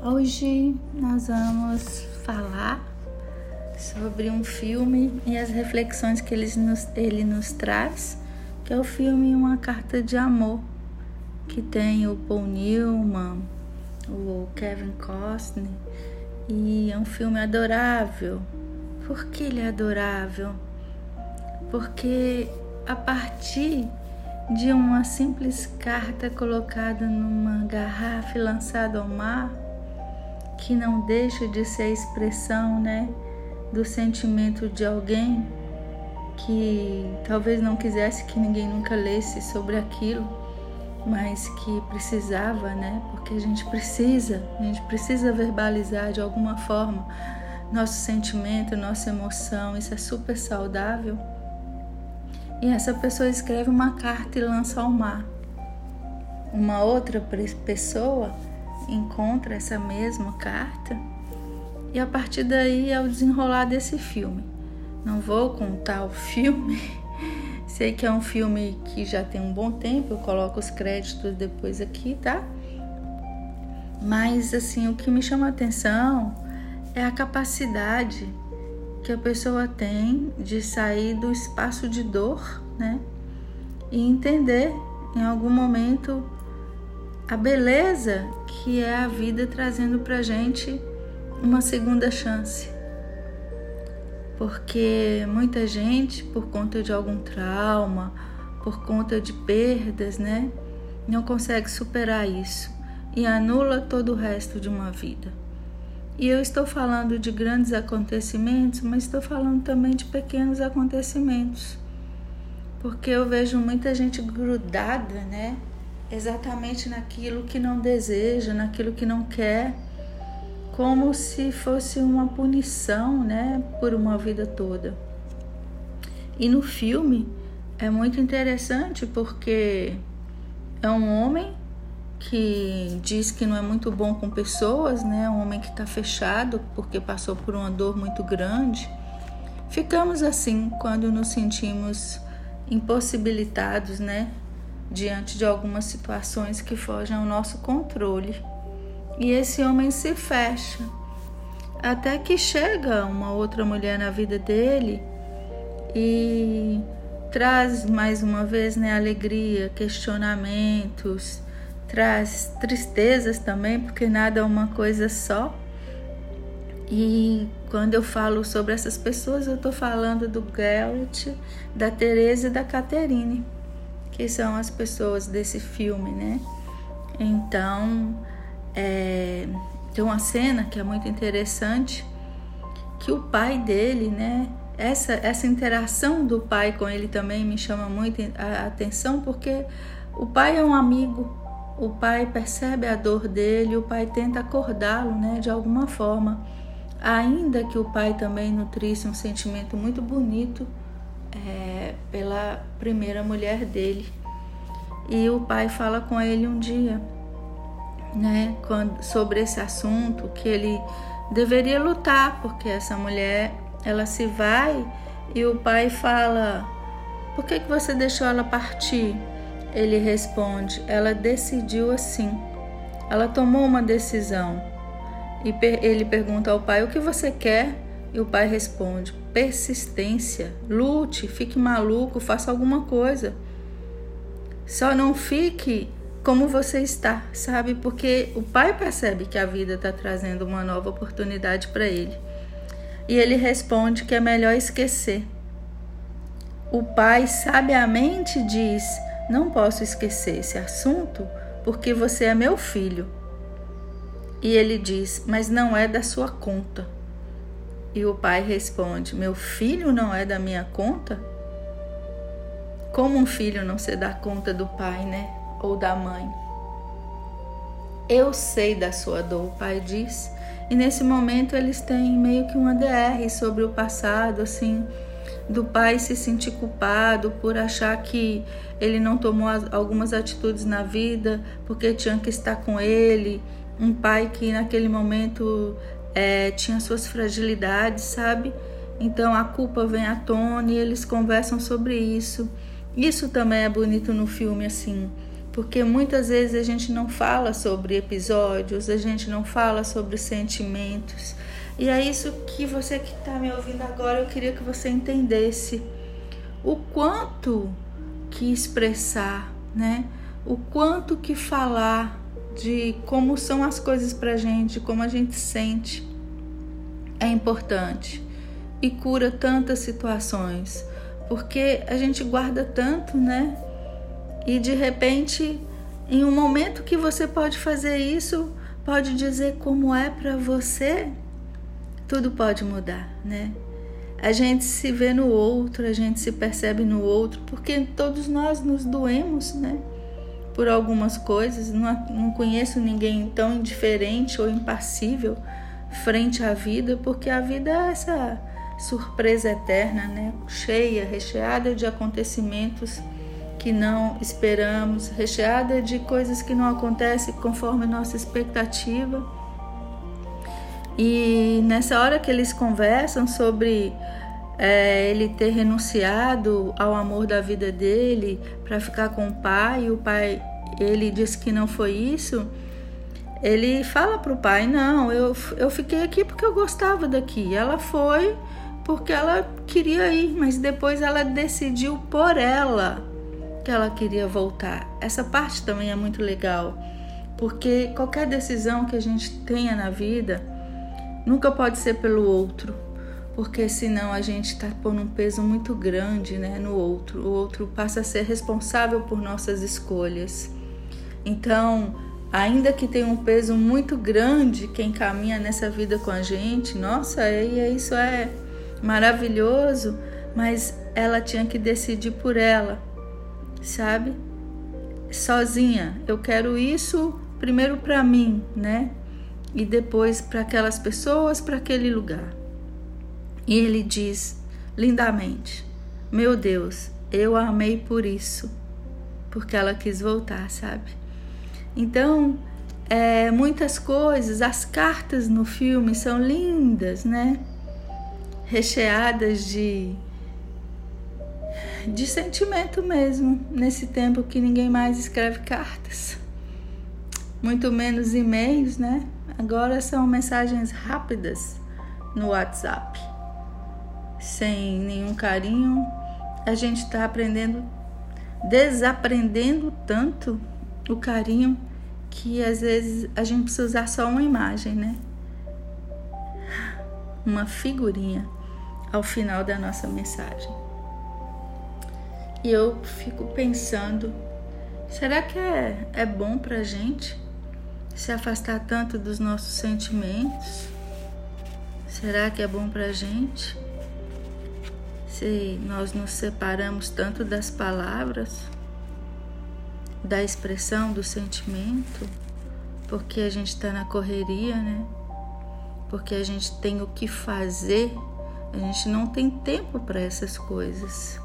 Hoje nós vamos falar sobre um filme e as reflexões que ele nos, ele nos traz, que é o filme Uma Carta de Amor, que tem o Paul Newman, o Kevin Costner, e é um filme adorável. Por que ele é adorável? Porque a partir de uma simples carta colocada numa garrafa e lançada ao mar, que não deixa de ser a expressão, né, do sentimento de alguém que talvez não quisesse que ninguém nunca lesse sobre aquilo, mas que precisava, né? Porque a gente precisa, a gente precisa verbalizar de alguma forma nosso sentimento, nossa emoção, isso é super saudável. E essa pessoa escreve uma carta e lança ao mar. Uma outra pessoa encontra essa mesma carta e a partir daí é o desenrolar desse filme. Não vou contar o filme, sei que é um filme que já tem um bom tempo, eu coloco os créditos depois aqui, tá? Mas assim, o que me chama a atenção é a capacidade que a pessoa tem de sair do espaço de dor, né? E entender em algum momento a beleza que é a vida trazendo para gente uma segunda chance. Porque muita gente, por conta de algum trauma, por conta de perdas, né, não consegue superar isso e anula todo o resto de uma vida. E eu estou falando de grandes acontecimentos, mas estou falando também de pequenos acontecimentos. Porque eu vejo muita gente grudada, né, exatamente naquilo que não deseja, naquilo que não quer, como se fosse uma punição, né, por uma vida toda. E no filme é muito interessante porque é um homem que diz que não é muito bom com pessoas, né? Um homem que está fechado porque passou por uma dor muito grande. Ficamos assim quando nos sentimos impossibilitados, né, diante de algumas situações que fogem ao nosso controle. E esse homem se fecha, até que chega uma outra mulher na vida dele e traz mais uma vez né, alegria, questionamentos, traz tristezas também, porque nada é uma coisa só. E quando eu falo sobre essas pessoas, eu estou falando do Geralt, da Teresa e da Caterine que são as pessoas desse filme, né? Então, é, tem uma cena que é muito interessante, que o pai dele, né? Essa, essa interação do pai com ele também me chama muito a atenção, porque o pai é um amigo, o pai percebe a dor dele, o pai tenta acordá-lo, né? De alguma forma. Ainda que o pai também nutrisse um sentimento muito bonito é, pela primeira mulher dele. E o pai fala com ele um dia, né, quando, sobre esse assunto, que ele deveria lutar, porque essa mulher, ela se vai e o pai fala: Por que, que você deixou ela partir? Ele responde: Ela decidiu assim. Ela tomou uma decisão. E ele pergunta ao pai: O que você quer? E o pai responde: persistência, lute, fique maluco, faça alguma coisa. Só não fique como você está, sabe? Porque o pai percebe que a vida está trazendo uma nova oportunidade para ele. E ele responde que é melhor esquecer. O pai sabiamente diz: Não posso esquecer esse assunto porque você é meu filho. E ele diz: Mas não é da sua conta. E o pai responde: Meu filho não é da minha conta? Como um filho não se dá conta do pai, né? Ou da mãe? Eu sei da sua dor, o pai diz. E nesse momento eles têm meio que uma DR sobre o passado, assim, do pai se sentir culpado por achar que ele não tomou algumas atitudes na vida porque tinha que estar com ele. Um pai que naquele momento é, tinha suas fragilidades, sabe? Então a culpa vem à tona e eles conversam sobre isso. Isso também é bonito no filme, assim, porque muitas vezes a gente não fala sobre episódios, a gente não fala sobre sentimentos. E é isso que você que está me ouvindo agora, eu queria que você entendesse o quanto que expressar, né? O quanto que falar de como são as coisas pra gente, como a gente sente é importante e cura tantas situações, porque a gente guarda tanto, né? E de repente, em um momento que você pode fazer isso, pode dizer como é para você, tudo pode mudar, né? A gente se vê no outro, a gente se percebe no outro, porque todos nós nos doemos, né? Por algumas coisas. Não, não conheço ninguém tão indiferente ou impassível frente à vida, porque a vida é essa surpresa eterna, né? Cheia, recheada de acontecimentos que não esperamos, recheada de coisas que não acontecem conforme nossa expectativa. E nessa hora que eles conversam sobre é, ele ter renunciado ao amor da vida dele para ficar com o pai, e o pai ele diz que não foi isso. Ele fala para o pai: Não, eu, eu fiquei aqui porque eu gostava daqui. Ela foi porque ela queria ir, mas depois ela decidiu por ela que ela queria voltar. Essa parte também é muito legal, porque qualquer decisão que a gente tenha na vida nunca pode ser pelo outro, porque senão a gente está pondo um peso muito grande né, no outro. O outro passa a ser responsável por nossas escolhas. Então, ainda que tenha um peso muito grande quem caminha nessa vida com a gente, nossa, e isso é maravilhoso, mas ela tinha que decidir por ela sabe? Sozinha. Eu quero isso primeiro para mim, né? E depois para aquelas pessoas, para aquele lugar. E ele diz lindamente: Meu Deus, eu a amei por isso, porque ela quis voltar, sabe? Então, é, muitas coisas, as cartas no filme são lindas, né? Recheadas de de sentimento mesmo, nesse tempo que ninguém mais escreve cartas, muito menos e-mails, né? Agora são mensagens rápidas no WhatsApp, sem nenhum carinho. A gente está aprendendo, desaprendendo tanto o carinho que às vezes a gente precisa usar só uma imagem, né? Uma figurinha ao final da nossa mensagem. E eu fico pensando: será que é, é bom para gente se afastar tanto dos nossos sentimentos? Será que é bom para gente se nós nos separamos tanto das palavras, da expressão do sentimento, porque a gente está na correria, né? Porque a gente tem o que fazer, a gente não tem tempo para essas coisas.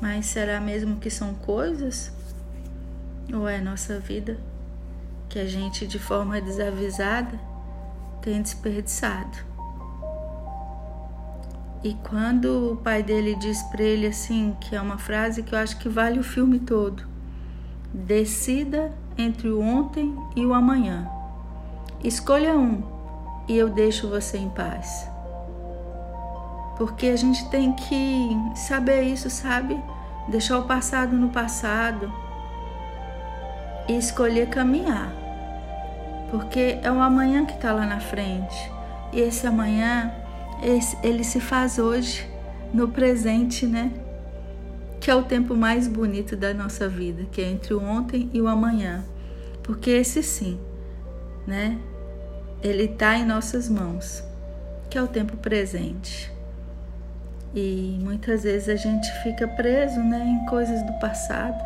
Mas será mesmo que são coisas? Ou é nossa vida que a gente, de forma desavisada, tem desperdiçado? E quando o pai dele diz para ele assim, que é uma frase que eu acho que vale o filme todo: decida entre o ontem e o amanhã. Escolha um e eu deixo você em paz porque a gente tem que saber isso, sabe? Deixar o passado no passado e escolher caminhar, porque é o amanhã que está lá na frente e esse amanhã esse, ele se faz hoje, no presente, né? Que é o tempo mais bonito da nossa vida, que é entre o ontem e o amanhã, porque esse sim, né? Ele está em nossas mãos, que é o tempo presente. E muitas vezes a gente fica preso né, em coisas do passado.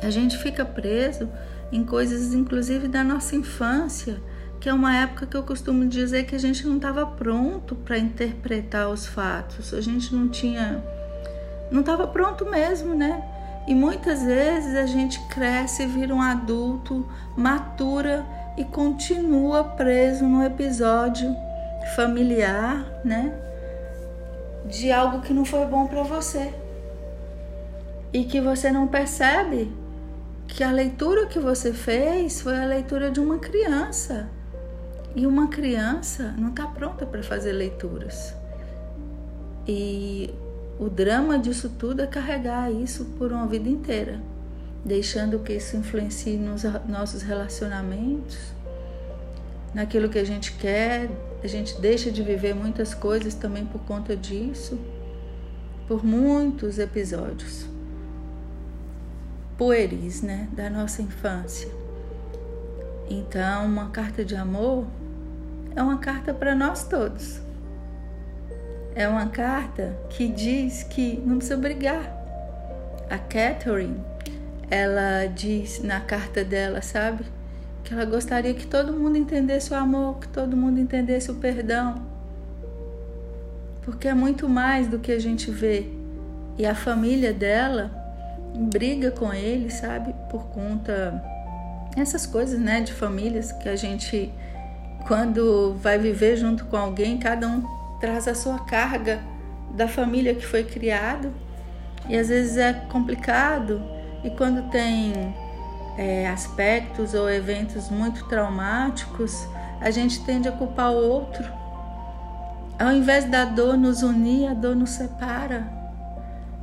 A gente fica preso em coisas, inclusive, da nossa infância, que é uma época que eu costumo dizer que a gente não estava pronto para interpretar os fatos. A gente não tinha. Não estava pronto mesmo, né? E muitas vezes a gente cresce, vira um adulto, matura e continua preso no episódio familiar, né? de algo que não foi bom para você e que você não percebe que a leitura que você fez foi a leitura de uma criança. E uma criança não está pronta para fazer leituras. E o drama disso tudo é carregar isso por uma vida inteira, deixando que isso influencie nos nossos relacionamentos, naquilo que a gente quer, a gente deixa de viver muitas coisas também por conta disso, por muitos episódios pueris, né, da nossa infância. Então, uma carta de amor é uma carta para nós todos. É uma carta que diz que não precisa brigar. A Catherine, ela diz na carta dela, sabe? Que ela gostaria que todo mundo entendesse o amor, que todo mundo entendesse o perdão. Porque é muito mais do que a gente vê. E a família dela briga com ele, sabe? Por conta essas coisas, né, de famílias que a gente quando vai viver junto com alguém, cada um traz a sua carga da família que foi criado. E às vezes é complicado. E quando tem é, aspectos ou eventos muito traumáticos a gente tende a culpar o outro. Ao invés da dor nos unir a dor nos separa.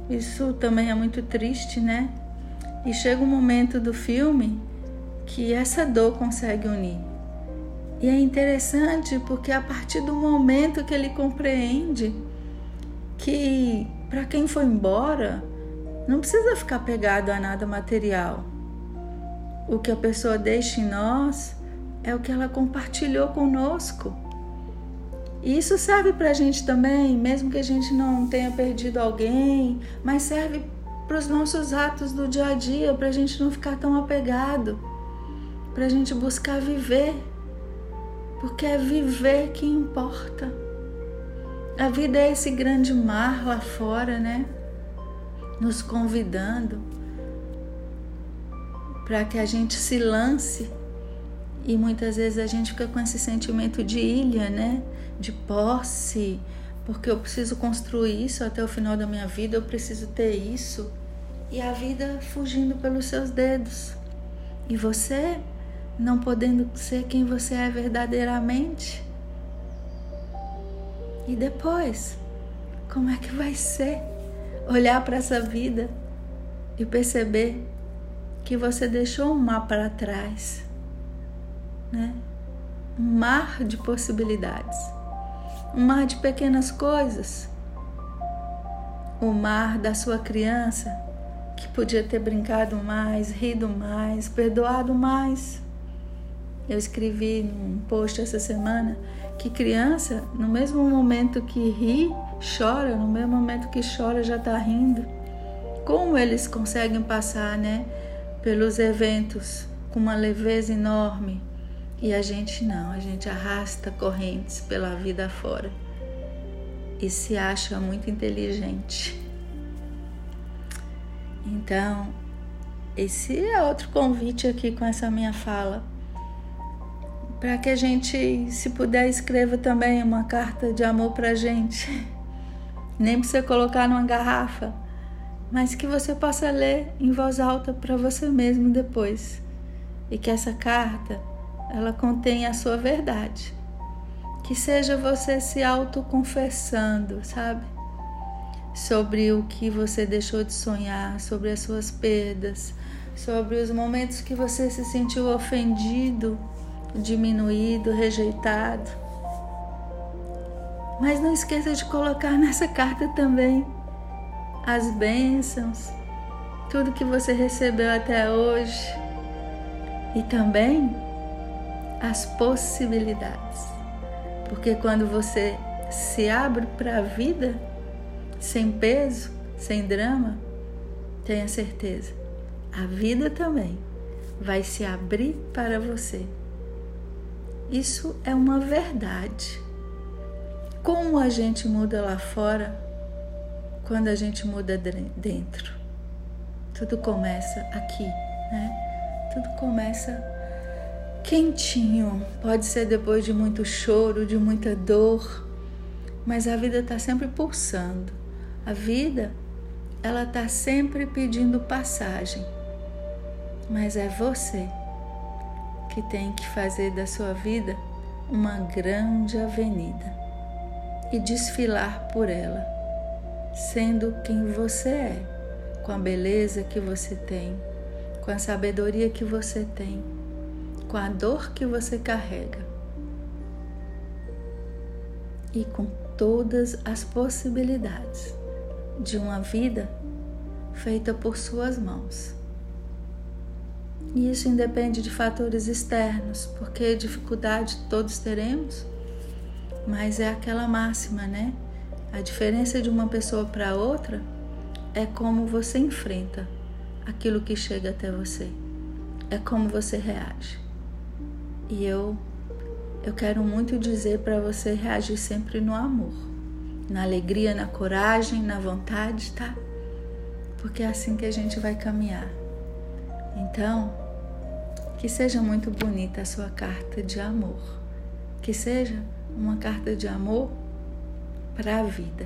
Isso também é muito triste né? E chega um momento do filme que essa dor consegue unir e é interessante porque a partir do momento que ele compreende que para quem foi embora, não precisa ficar pegado a nada material. O que a pessoa deixa em nós é o que ela compartilhou conosco. E isso serve para a gente também, mesmo que a gente não tenha perdido alguém, mas serve para os nossos atos do dia a dia, para a gente não ficar tão apegado, para a gente buscar viver porque é viver que importa. A vida é esse grande mar lá fora, né? Nos convidando para que a gente se lance. E muitas vezes a gente fica com esse sentimento de ilha, né? De posse, porque eu preciso construir isso até o final da minha vida, eu preciso ter isso. E a vida fugindo pelos seus dedos. E você não podendo ser quem você é verdadeiramente? E depois, como é que vai ser olhar para essa vida e perceber que você deixou um mar para trás, né? Um mar de possibilidades, um mar de pequenas coisas, o mar da sua criança que podia ter brincado mais, rido mais, perdoado mais eu escrevi num post essa semana que criança, no mesmo momento que ri, chora, no mesmo momento que chora já está rindo. Como eles conseguem passar, né, pelos eventos com uma leveza enorme e a gente não, a gente arrasta correntes pela vida fora e se acha muito inteligente. Então, esse é outro convite aqui com essa minha fala para que a gente, se puder, escreva também uma carta de amor para a gente. Nem precisa colocar numa garrafa, mas que você possa ler em voz alta para você mesmo depois. E que essa carta ela contenha a sua verdade. Que seja você se autoconfessando, sabe? Sobre o que você deixou de sonhar, sobre as suas perdas, sobre os momentos que você se sentiu ofendido diminuído, rejeitado. Mas não esqueça de colocar nessa carta também as bênçãos, tudo que você recebeu até hoje e também as possibilidades. Porque quando você se abre para a vida, sem peso, sem drama, tenha certeza, a vida também vai se abrir para você. Isso é uma verdade. Como a gente muda lá fora quando a gente muda dentro? Tudo começa aqui, né? Tudo começa quentinho. Pode ser depois de muito choro, de muita dor, mas a vida está sempre pulsando. A vida, ela está sempre pedindo passagem. mas é você que tem que fazer da sua vida uma grande avenida e desfilar por ela, sendo quem você é, com a beleza que você tem, com a sabedoria que você tem, com a dor que você carrega e com todas as possibilidades de uma vida feita por suas mãos. E isso independe de fatores externos, porque dificuldade todos teremos, mas é aquela máxima, né? A diferença de uma pessoa para outra é como você enfrenta aquilo que chega até você, é como você reage. E eu eu quero muito dizer para você reagir sempre no amor, na alegria, na coragem, na vontade, tá? Porque é assim que a gente vai caminhar. Então, que seja muito bonita a sua carta de amor. Que seja uma carta de amor para a vida.